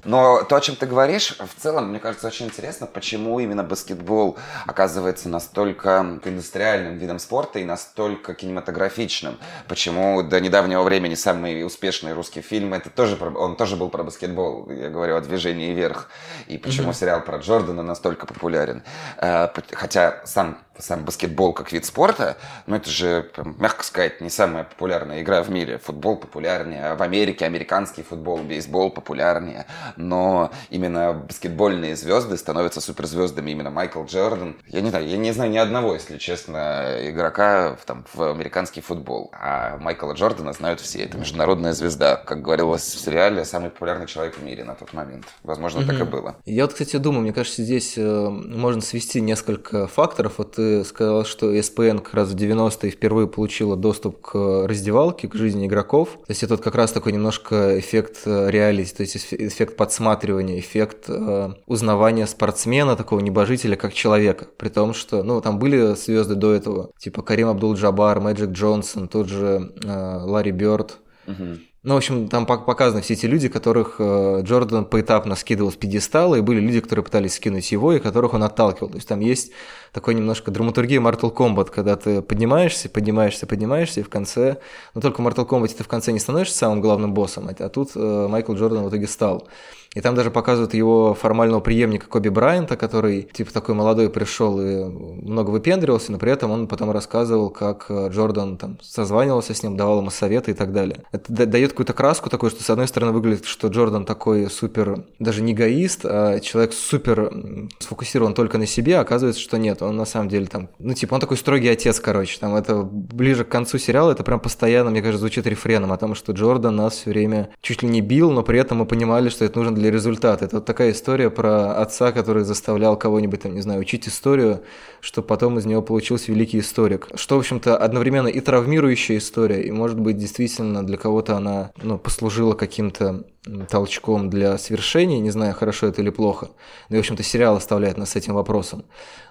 Но то, о чем ты говоришь, в целом, мне кажется, очень интересно, почему именно баскетбол оказывается настолько индустриальным видом спорта и настолько кинематографичным. Почему до недавнего времени самый успешный русский фильм, это тоже, он тоже был про баскетбол. Я говорю о движении вверх. И почему mm-hmm. сериал про Джордана настолько популярен. Э, хотя сам сам баскетбол как вид спорта, ну это же, мягко сказать, не самая популярная игра в мире. Футбол популярнее, а в Америке американский футбол, бейсбол популярнее, но именно баскетбольные звезды становятся суперзвездами. Именно Майкл Джордан. Я не знаю, я не знаю ни одного, если честно, игрока в, там, в американский футбол. А Майкла Джордана знают все. Это международная звезда. Как говорилось в сериале, самый популярный человек в мире на тот момент. Возможно, mm-hmm. так и было. Я вот, кстати, думаю, мне кажется, здесь э, можно свести несколько факторов. Вот ты сказал, что ESPN как раз в 90-е впервые получила доступ к раздевалке, к жизни игроков. То есть это вот как раз такой немножко эффект э, реалити, то есть эффект подсматривания, эффект э, узнавания спортсмена, такого небожителя, как человека. При том, что, ну, там были звезды до этого, типа Карим Абдул-Джабар, Мэджик Джонсон, тот же э, Ларри Бёрд. Угу. Ну, в общем, там показаны все эти люди, которых э, Джордан поэтапно скидывал с пьедестала, и были люди, которые пытались скинуть его, и которых он отталкивал. То есть там есть такой немножко драматургия Mortal Kombat, когда ты поднимаешься, поднимаешься, поднимаешься, и в конце... Но только в Mortal Kombat ты в конце не становишься самым главным боссом, а тут э, Майкл Джордан в итоге стал. И там даже показывают его формального преемника Коби Брайанта, который типа такой молодой пришел и много выпендривался, но при этом он потом рассказывал, как э, Джордан там созванивался с ним, давал ему советы и так далее. Это дает какую-то краску такую, что с одной стороны выглядит, что Джордан такой супер, даже не эгоист, а человек супер сфокусирован только на себе, а оказывается, что нет, он на самом деле там, ну типа он такой строгий отец, короче, там это ближе к концу сериала, это прям постоянно, мне кажется, звучит рефреном о том, что Джордан нас все время чуть ли не бил, но при этом мы понимали, что это нужно для результата. Это вот такая история про отца, который заставлял кого-нибудь там, не знаю, учить историю, чтобы потом из него получился великий историк. Что, в общем-то, одновременно и травмирующая история, и, может быть, действительно для кого-то она ну, послужила каким-то толчком для свершения, не знаю, хорошо это или плохо. Но, в общем-то, сериал оставляет нас с этим вопросом.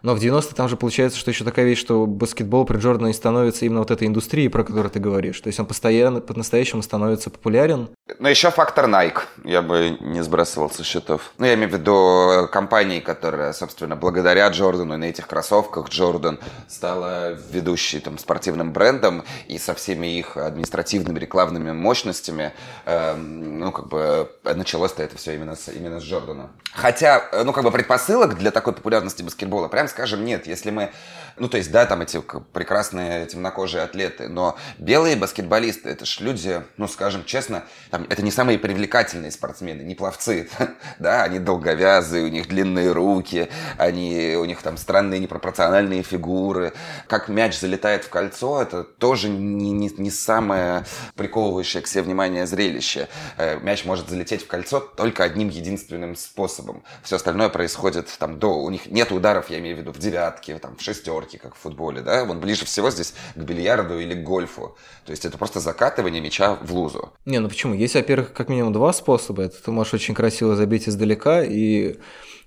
Но в 90-е там же получается, что еще такая вещь, что баскетбол при Джордане становится именно вот этой индустрией, про которую ты говоришь. То есть он постоянно, по-настоящему становится популярен. Но еще фактор Nike я бы не сбрасывал со счетов. Ну, я имею в виду компании, которая, собственно, благодаря Джордану и на этих кроссовках Джордан стала ведущей там, спортивным брендом и со всеми их административными рекламными мощностями, э, ну, как бы Э, началось-то это все именно с, именно с Джордана. Хотя, э, ну, как бы предпосылок для такой популярности баскетбола, прям скажем, нет. Если мы ну, то есть, да, там эти прекрасные темнокожие атлеты, но белые баскетболисты, это ж люди, ну, скажем честно, там, это не самые привлекательные спортсмены, не пловцы, да, они долговязые, у них длинные руки, они, у них там странные непропорциональные фигуры. Как мяч залетает в кольцо, это тоже не, не, не самое приковывающее к себе внимание зрелище. Э, мяч может залететь в кольцо только одним единственным способом. Все остальное происходит там до... У них нет ударов, я имею в виду, в девятке, там, в шестерке, как в футболе, да, он ближе всего здесь к бильярду или к гольфу. То есть это просто закатывание мяча в лузу. Не, ну почему? Есть, во-первых, как минимум два способа. Это ты можешь очень красиво забить издалека и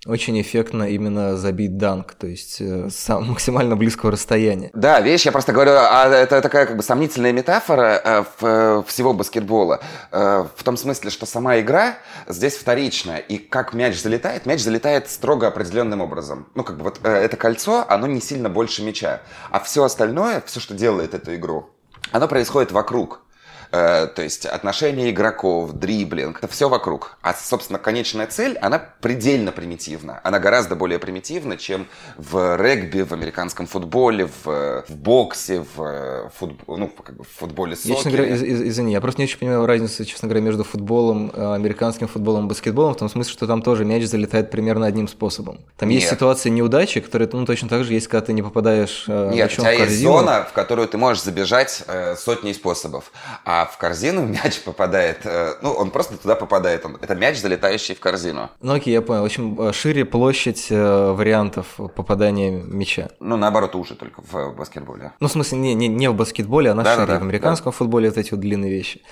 очень эффектно именно забить данк, то есть э, с максимально близкого расстояния. Да, видишь, я просто говорю, а это такая как бы сомнительная метафора э, в, всего баскетбола, э, в том смысле, что сама игра здесь вторичная, и как мяч залетает, мяч залетает строго определенным образом. Ну, как бы вот это кольцо, оно не сильно больше мяча, а все остальное, все, что делает эту игру, оно происходит вокруг. Э, то есть отношения игроков, дриблинг, это все вокруг. А, собственно, конечная цель, она предельно примитивна. Она гораздо более примитивна, чем в регби, в американском футболе, в, в боксе, в, футб... ну, как бы в футболе сокере. Я, честно говоря, из, из, извини, я просто не очень понимаю разницу, честно говоря, между футболом, э, американским футболом и баскетболом, в том смысле, что там тоже мяч залетает примерно одним способом. Там Нет. есть ситуации неудачи, которые, ну, точно так же есть, когда ты не попадаешь э, Нет, у тебя есть зона, в которую ты можешь забежать э, сотней способов. А в корзину мяч попадает, э, ну, он просто туда попадает. Он, это мяч, залетающий в корзину. Ну, окей, я понял. В общем, э, шире площадь э, вариантов попадания мяча. Ну, наоборот, уже только в баскетболе. Ну, в смысле, не, не, не в баскетболе, а на да, шире. Да, да, в американском да. футболе вот эти вот длинные вещи.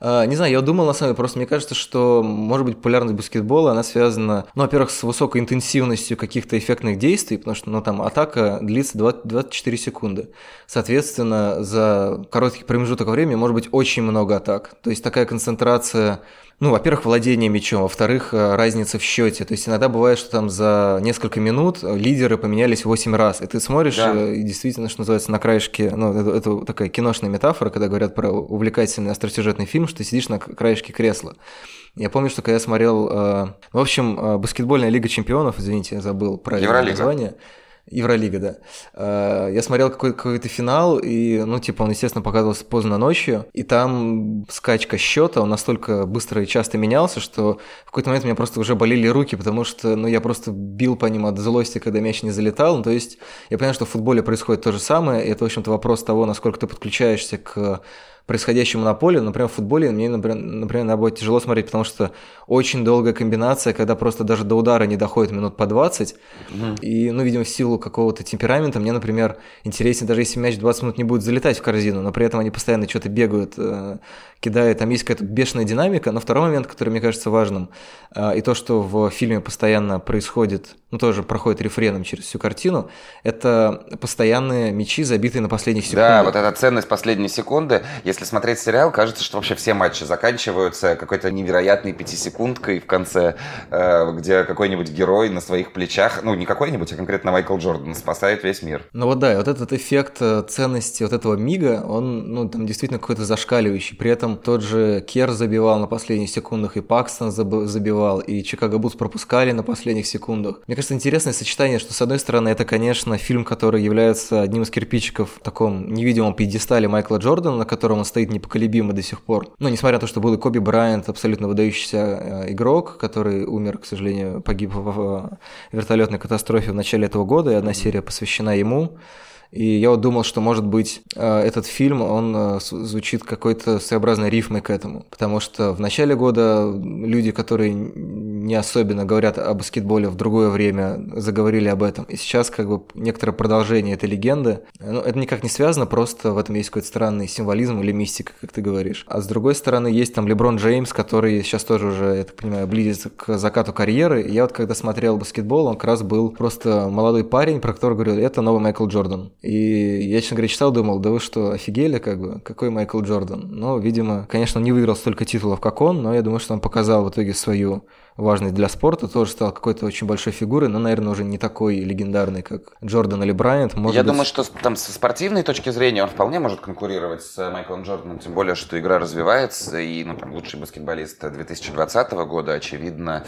А, не знаю, я думал на самом деле, просто мне кажется, что, может быть, популярность баскетбола, она связана, ну, во-первых, с высокой интенсивностью каких-то эффектных действий, потому что, ну, там, атака длится 20, 24 секунды. Соответственно, за короткий промежуток времени может быть очень много атак. То есть такая концентрация ну, во-первых, владение мячом, во-вторых, э, разница в счете. То есть иногда бывает, что там за несколько минут лидеры поменялись 8 раз. И ты смотришь, да. Э, и действительно, что называется, на краешке, ну, это, это такая киношная метафора, когда говорят про увлекательный остросюжетный фильм, что ты сидишь на краешке кресла. Я помню, что когда я смотрел, э, в общем, баскетбольная лига чемпионов, извините, я забыл правильное название. Евролига, да. Э, я смотрел какой-то какой финал, и, ну, типа, он, естественно, показывался поздно ночью, и там скачка счета, он настолько быстро и часто менялся, что в какой-то момент у меня просто уже болели руки, потому что, ну, я просто бил по ним от злости, когда мяч не залетал. Ну, то есть я понимаю, что в футболе происходит то же самое, и это, в общем-то, вопрос того, насколько ты подключаешься к происходящему на поле. Например, в футболе мне, например, например на будет тяжело смотреть, потому что очень долгая комбинация, когда просто даже до удара не доходит минут по 20. Mm. И, ну, видимо, в силу какого-то темперамента мне, например, интереснее, даже если мяч 20 минут не будет залетать в корзину, но при этом они постоянно что-то бегают, кидают, там есть какая-то бешеная динамика. Но второй момент, который мне кажется важным, э, и то, что в фильме постоянно происходит, ну, тоже проходит рефреном через всю картину, это постоянные мячи, забитые на последних секундах. Да, вот эта ценность последней секунды. Если смотреть сериал, кажется, что вообще все матчи заканчиваются какой-то невероятной пятисекундной секундкой в конце, э, где какой-нибудь герой на своих плечах, ну, не какой-нибудь, а конкретно Майкл Джордан, спасает весь мир. Ну вот да, вот этот эффект э, ценности вот этого мига, он, ну, там действительно какой-то зашкаливающий. При этом тот же Кер забивал на последних секундах, и Пакстон забивал, и Чикаго Бутс пропускали на последних секундах. Мне кажется, интересное сочетание, что, с одной стороны, это, конечно, фильм, который является одним из кирпичиков в таком невидимом пьедестале Майкла Джордана, на котором он стоит непоколебимо до сих пор. Ну, несмотря на то, что был и Коби Брайант, абсолютно выдающийся э, игрок, который умер, к сожалению, погиб в вертолетной катастрофе в начале этого года, и одна серия посвящена ему. И я вот думал, что, может быть, э, этот фильм, он э, звучит какой-то своеобразной рифмой к этому. Потому что в начале года люди, которые не особенно говорят о баскетболе в другое время, заговорили об этом. И сейчас как бы некоторое продолжение этой легенды. Ну, это никак не связано, просто в этом есть какой-то странный символизм или мистика, как ты говоришь. А с другой стороны, есть там Леброн Джеймс, который сейчас тоже уже, я так понимаю, близится к закату карьеры. И я вот когда смотрел баскетбол, он как раз был просто молодой парень, про которого говорю, это новый Майкл Джордан. И я, честно говоря, читал, думал, да вы что, офигели, как бы, какой Майкл Джордан? Но, видимо, конечно, он не выиграл столько титулов, как он, но я думаю, что он показал в итоге свою важный для спорта, тоже стал какой-то очень большой фигурой, но, наверное, уже не такой легендарный, как Джордан или Брайант. Может Я быть... думаю, что там со спортивной точки зрения он вполне может конкурировать с Майклом Джорданом, тем более, что игра развивается, и, ну, там, лучший баскетболист 2020 года, очевидно,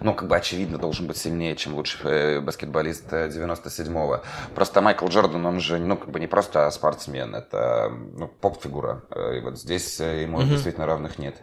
ну, как бы очевидно, должен быть сильнее, чем лучший э, баскетболист 97-го. Просто Майкл Джордан, он же, ну, как бы не просто спортсмен, это, ну, поп-фигура, и вот здесь э, ему mm-hmm. действительно равных нет.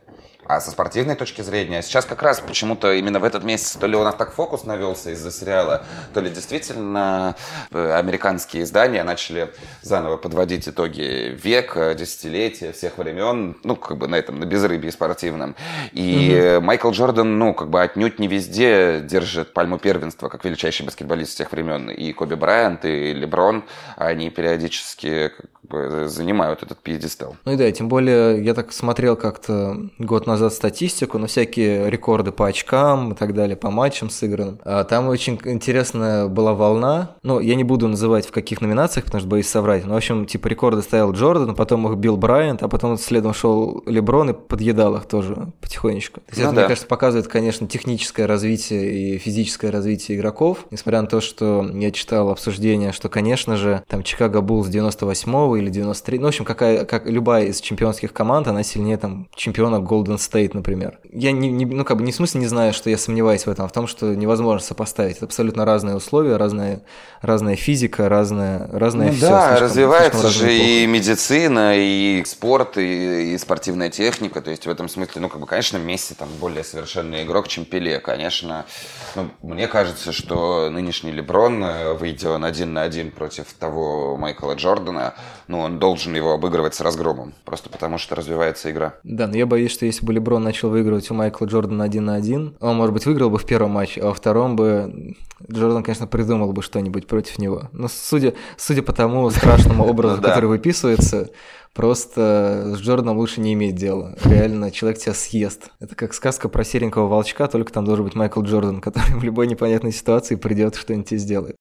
А со спортивной точки зрения, сейчас как раз почему-то именно в этот месяц, то ли у нас так фокус навелся из-за сериала, то ли действительно э, американские издания начали заново подводить итоги века, десятилетия, всех времен, ну, как бы на этом, на безрыбье спортивном. И угу. Майкл Джордан, ну, как бы отнюдь не везде держит пальму первенства, как величайший баскетболист всех времен. И Коби Брайант, и Леброн, они периодически как бы, занимают этот пьедестал. Ну и да, тем более я так смотрел как-то год назад назад статистику, на всякие рекорды по очкам и так далее, по матчам сыгранным. А там очень интересная была волна. Ну, я не буду называть в каких номинациях, потому что боюсь соврать. Но, в общем, типа рекорды ставил Джордан, потом их бил Брайант, а потом следом шел Леброн и подъедал их тоже потихонечку. То есть ну, это, да. мне кажется, показывает, конечно, техническое развитие и физическое развитие игроков. Несмотря на то, что я читал обсуждение, что, конечно же, там Чикаго Буллс 98 или 93, ну, в общем, какая, как любая из чемпионских команд, она сильнее там чемпиона Golden State, например. Я не, не, ну, как бы не в смысле не знаю, что я сомневаюсь в этом, а в том, что невозможно сопоставить. Это абсолютно разные условия, разная, разная физика, разная, разная ну, все. Да, слишком, развивается слишком же и медицина, и спорт, и, и спортивная техника. То есть в этом смысле, ну, как бы, конечно, Месси там более совершенный игрок, чем Пеле. Конечно, ну, мне кажется, что нынешний Леброн, э, выйдя он один на один против того Майкла Джордана, ну, он должен его обыгрывать с разгромом. Просто потому, что развивается игра. Да, но я боюсь, что если бы Леброн начал выигрывать у Майкла Джордана один на один, он, может быть, выиграл бы в первом матче, а во втором бы Джордан, конечно, придумал бы что-нибудь против него. Но судя, судя по тому страшному образу, который выписывается, Просто с Джорданом лучше не иметь дела. Реально, человек тебя съест. Это как сказка про серенького волчка, только там должен быть Майкл Джордан, который в любой непонятной ситуации придет и что-нибудь тебе сделает.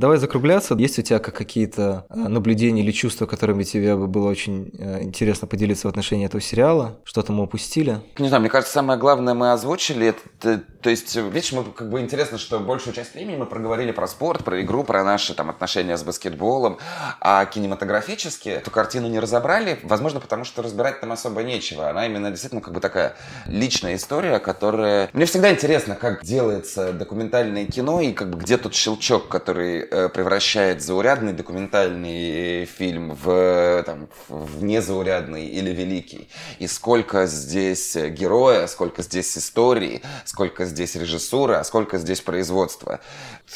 Давай закругляться. Есть у тебя какие-то а, наблюдения или чувства, которыми тебе было очень э, интересно поделиться в отношении этого сериала? Что-то мы упустили? Не знаю, мне кажется, самое главное мы озвучили. Это, то есть, видишь, мы как бы интересно, что большую часть времени мы проговорили про спорт, про игру, про наши там отношения с баскетболом, а кинематографически эту картину не разобрали, возможно, потому что разбирать там особо нечего. Она именно действительно как бы такая личная история, которая... Мне всегда интересно, как делается документальное кино и как бы где тот щелчок, который э, превращает заурядный документальный фильм в, там, в незаурядный или великий. И сколько здесь героя, сколько здесь истории, сколько здесь режиссура, сколько здесь производства.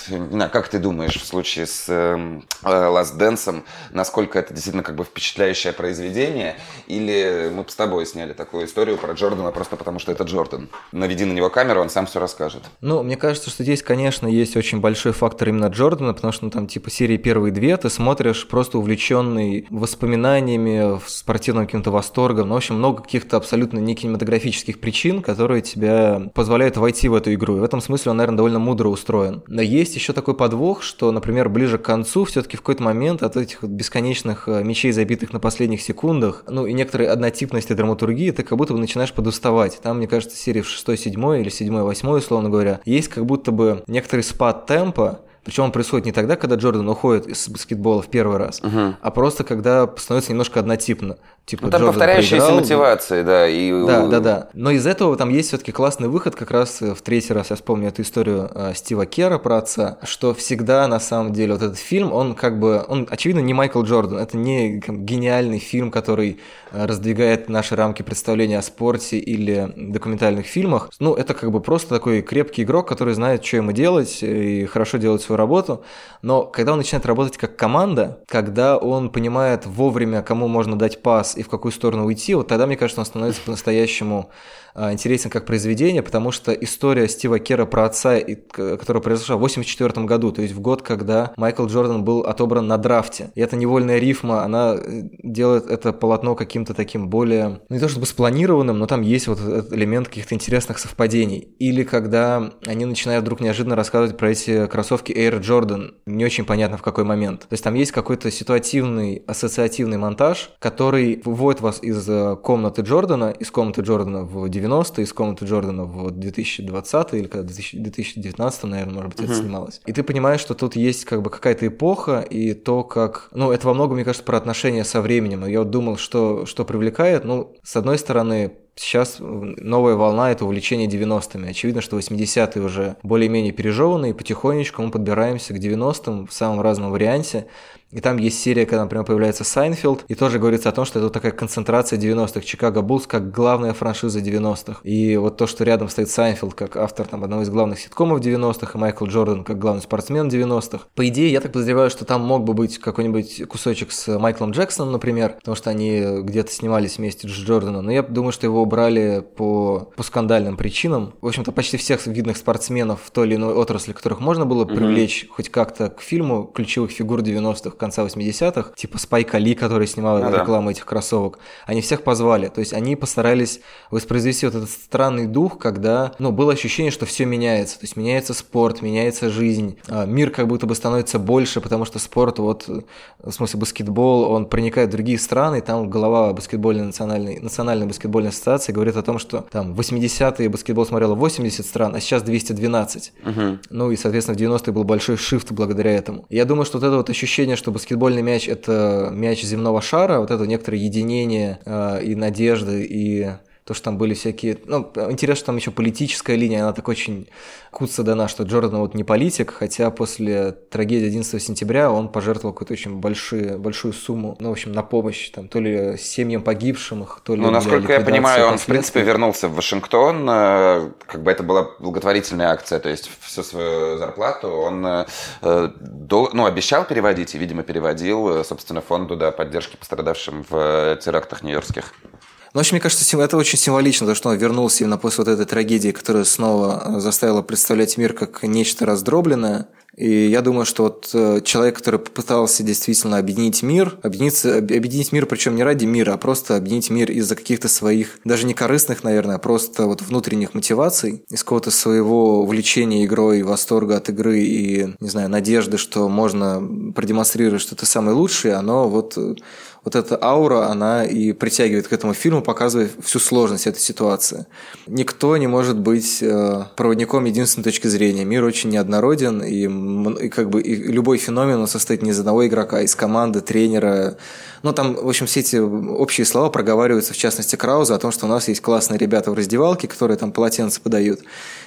Не знаю, как ты думаешь, в случае с э, Last Dance, насколько это действительно как бы впечатляющее произведение, или мы с тобой сняли такую историю про Джордана просто потому, что это Джордан. Наведи на него камеру, он сам все расскажет. Ну, мне кажется, что здесь, конечно, есть очень большой фактор именно Джордана, потому что ну, там типа серии первые две ты смотришь просто увлеченный воспоминаниями, спортивным каким-то восторгом, ну, в общем, много каких-то абсолютно не кинематографических причин, которые тебя позволяют войти в эту игру. И в этом смысле он, наверное, довольно мудро устроен. Но есть еще такой подвох, что, например, ближе к концу все-таки в какой-то момент от этих бесконечных э, мечей, забитых на последних секундах, ну и некоторой однотипности драматургии, ты как будто бы начинаешь подуставать. Там, мне кажется, серии в 6-7 или 7-8, условно говоря, есть как будто бы некоторый спад темпа, причем он происходит не тогда, когда Джордан уходит из баскетбола в первый раз, uh-huh. а просто когда становится немножко однотипно. Типа, ну, там Джордан повторяющиеся проиграл. мотивации, да. И... Да, да, да. Но из этого там есть все-таки классный выход, как раз в третий раз я вспомню эту историю э, Стива Кера про отца, что всегда на самом деле вот этот фильм, он как бы, он очевидно не Майкл Джордан, это не там, гениальный фильм, который э, раздвигает наши рамки представления о спорте или документальных фильмах. Ну, это как бы просто такой крепкий игрок, который знает, что ему делать и хорошо делает свою работу. Но когда он начинает работать как команда, когда он понимает вовремя, кому можно дать пас и в какую сторону уйти, вот тогда, мне кажется, он становится по-настоящему интересен как произведение, потому что история Стива Кера про отца, которая произошла в 1984 году, то есть в год, когда Майкл Джордан был отобран на драфте. И эта невольная рифма, она э, делает это полотно каким-то таким более, не то чтобы спланированным, но там есть вот этот элемент каких-то интересных совпадений. Или когда они начинают вдруг неожиданно рассказывать про эти кроссовки Air Jordan, не очень понятно в какой момент. То есть там есть какой-то ситуативный, ассоциативный монтаж, который выводит вас из э, комнаты Джордана, из комнаты Джордана в 90 90 из комнаты Джордана в 2020 или когда 2019, наверное, может быть, uh-huh. это снималось. И ты понимаешь, что тут есть как бы какая-то эпоха и то, как... Ну, это во многом, мне кажется, про отношения со временем. Я вот думал, что, что привлекает. Ну, с одной стороны, Сейчас новая волна – это увлечение 90-ми. Очевидно, что 80-е уже более-менее пережеваны, и потихонечку мы подбираемся к 90-м в самом разном варианте. И там есть серия, когда, например, появляется Сайнфелд, и тоже говорится о том, что это вот такая концентрация 90-х. Чикаго Буллс как главная франшиза 90-х. И вот то, что рядом стоит Сайнфелд как автор там, одного из главных ситкомов 90-х, и Майкл Джордан как главный спортсмен 90-х. По идее, я так подозреваю, что там мог бы быть какой-нибудь кусочек с Майклом Джексоном, например, потому что они где-то снимались вместе с Джорданом. Но я думаю, что его убрали по, по скандальным причинам. В общем-то, почти всех видных спортсменов в той или иной отрасли, которых можно было привлечь mm-hmm. хоть как-то к фильму, ключевых фигур 90-х, конца 80-х, типа Спайка Ли, который снимал ну, рекламу да. этих кроссовок, они всех позвали. То есть они постарались воспроизвести вот этот странный дух, когда, ну, было ощущение, что все меняется. То есть меняется спорт, меняется жизнь, а, мир как будто бы становится больше, потому что спорт, вот, в смысле баскетбол, он проникает в другие страны, там голова баскетбольной национальной, национальной баскетбольной ассоциации говорит о том, что там 80-е баскетбол смотрело 80 стран, а сейчас 212. Угу. Ну и, соответственно, в 90-е был большой шифт благодаря этому. Я думаю, что вот это вот ощущение, что баскетбольный мяч – это мяч земного шара, вот это некоторое единение э, и надежды, и то, что там были всякие... Ну, интересно, что там еще политическая линия, она так очень куца дана, что Джордан вот не политик, хотя после трагедии 11 сентября он пожертвовал какую-то очень большую, большую сумму, ну, в общем, на помощь, там, то ли семьям погибшим, то ли Ну, насколько я понимаю, он, в принципе, вернулся в Вашингтон, э, как бы это была благотворительная акция, то есть всю свою зарплату он э, ну, обещал переводить и, видимо, переводил, э, собственно, фонду да, поддержки пострадавшим в терактах нью-йоркских. Ну, в мне кажется, это очень символично, то, что он вернулся именно после вот этой трагедии, которая снова э, заставила представлять мир как нечто раздробленное. И я думаю, что вот э, человек, который попытался действительно объединить мир, объединить мир, причем не ради мира, а просто объединить мир из-за каких-то своих, даже не корыстных, наверное, а просто вот внутренних мотиваций, из какого-то своего увлечения игрой, восторга от игры и, не знаю, надежды, что можно продемонстрировать, что ты самый лучший, оно вот э, вот эта аура, она и притягивает к этому фильму, показывая всю сложность этой ситуации. Никто не может быть э, проводником единственной точки зрения. Мир очень неоднороден, и, и как бы и любой феномен он состоит не из одного игрока, а из команды, тренера. Ну, там, в общем, все эти общие слова проговариваются, в частности, Крауза, о том, что у нас есть классные ребята в раздевалке, которые там полотенца подают.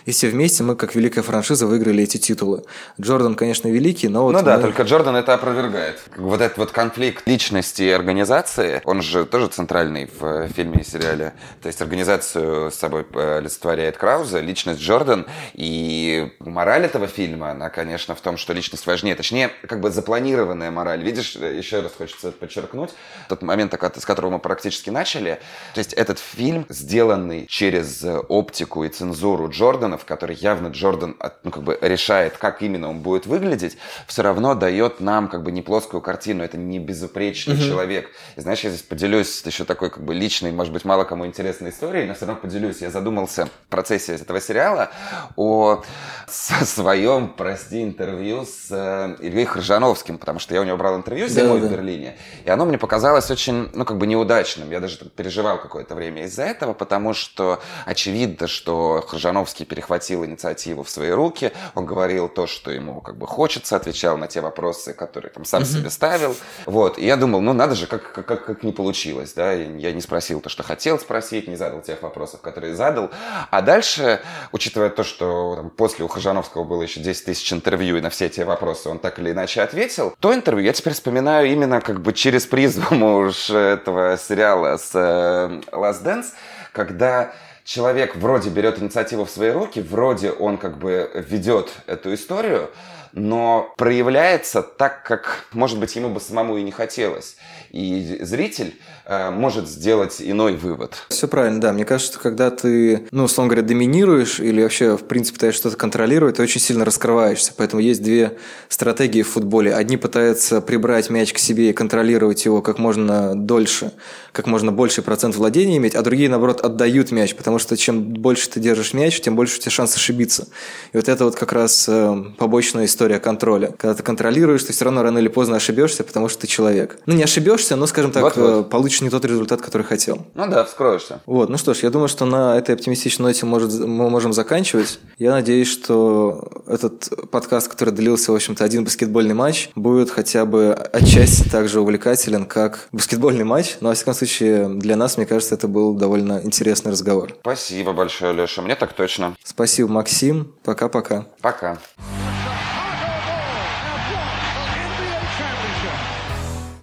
И все вместе мы, как великая франшиза, выиграли эти титулы. Джордан, конечно, великий, но вот... Ну мы... да, только Джордан это опровергает. Вот этот вот конфликт личности и организации, он же тоже центральный в фильме и сериале. То есть организацию с собой олицетворяет Крауза, личность Джордан. И мораль этого фильма, она, конечно, в том, что личность важнее. Точнее, как бы запланированная мораль. Видишь, еще раз хочется подчеркнуть, тот момент, с которого мы практически начали. То есть этот фильм, сделанный через оптику и цензуру Джордана, в которой явно Джордан ну, как бы решает, как именно он будет выглядеть, все равно дает нам как бы не плоскую картину. Это не безупречный mm-hmm. человек человек. И знаешь, я здесь поделюсь еще такой как бы личной, может быть, мало кому интересной историей, но все равно поделюсь. Я задумался в процессе этого сериала о своем, прости, интервью с э, Ильей Хржановским, потому что я у него брал интервью зимой да, в Берлине, и оно мне показалось очень, ну, как бы неудачным. Я даже переживал какое-то время из-за этого, потому что очевидно, что Хржановский перехватил инициативу в свои руки, он говорил то, что ему как бы хочется, отвечал на те вопросы, которые там сам mm-hmm. себе ставил. Вот, и я думал, ну, надо же же, как, как, как не получилось, да, я не спросил то, что хотел спросить, не задал тех вопросов, которые задал. А дальше, учитывая то, что там, после у Хажановского было еще 10 тысяч интервью, и на все эти вопросы он так или иначе ответил, то интервью я теперь вспоминаю именно как бы через призму уж этого сериала с э, Last Dance, когда человек вроде берет инициативу в свои руки, вроде он как бы ведет эту историю, но проявляется так, как, может быть, ему бы самому и не хотелось. И зритель э, может сделать иной вывод. Все правильно, да. Мне кажется, что когда ты, ну, условно говоря, доминируешь или вообще, в принципе, пытаешься что-то контролировать, ты очень сильно раскрываешься. Поэтому есть две стратегии в футболе. Одни пытаются прибрать мяч к себе и контролировать его как можно дольше, как можно больше процент владения иметь, а другие, наоборот, отдают мяч, потому что чем больше ты держишь мяч, тем больше у тебя шанс ошибиться. И вот это вот как раз э, побочная история контроля. Когда ты контролируешь, ты все равно рано или поздно ошибешься, потому что ты человек. Ну, не ошибешься, но, скажем так, Вот-вот. Э, получишь не тот результат, который хотел. Ну да, вскроешься. Вот, ну что ж, я думаю, что на этой оптимистичной ноте может, мы можем заканчивать. Я надеюсь, что этот подкаст, который длился, в общем-то, один баскетбольный матч, будет хотя бы отчасти так же увлекателен, как баскетбольный матч. Но, во всяком случае, для нас, мне кажется, это был довольно интересный разговор. Спасибо большое, Леша. Мне так точно. Спасибо, Максим. Пока-пока. Пока. -пока. Пока.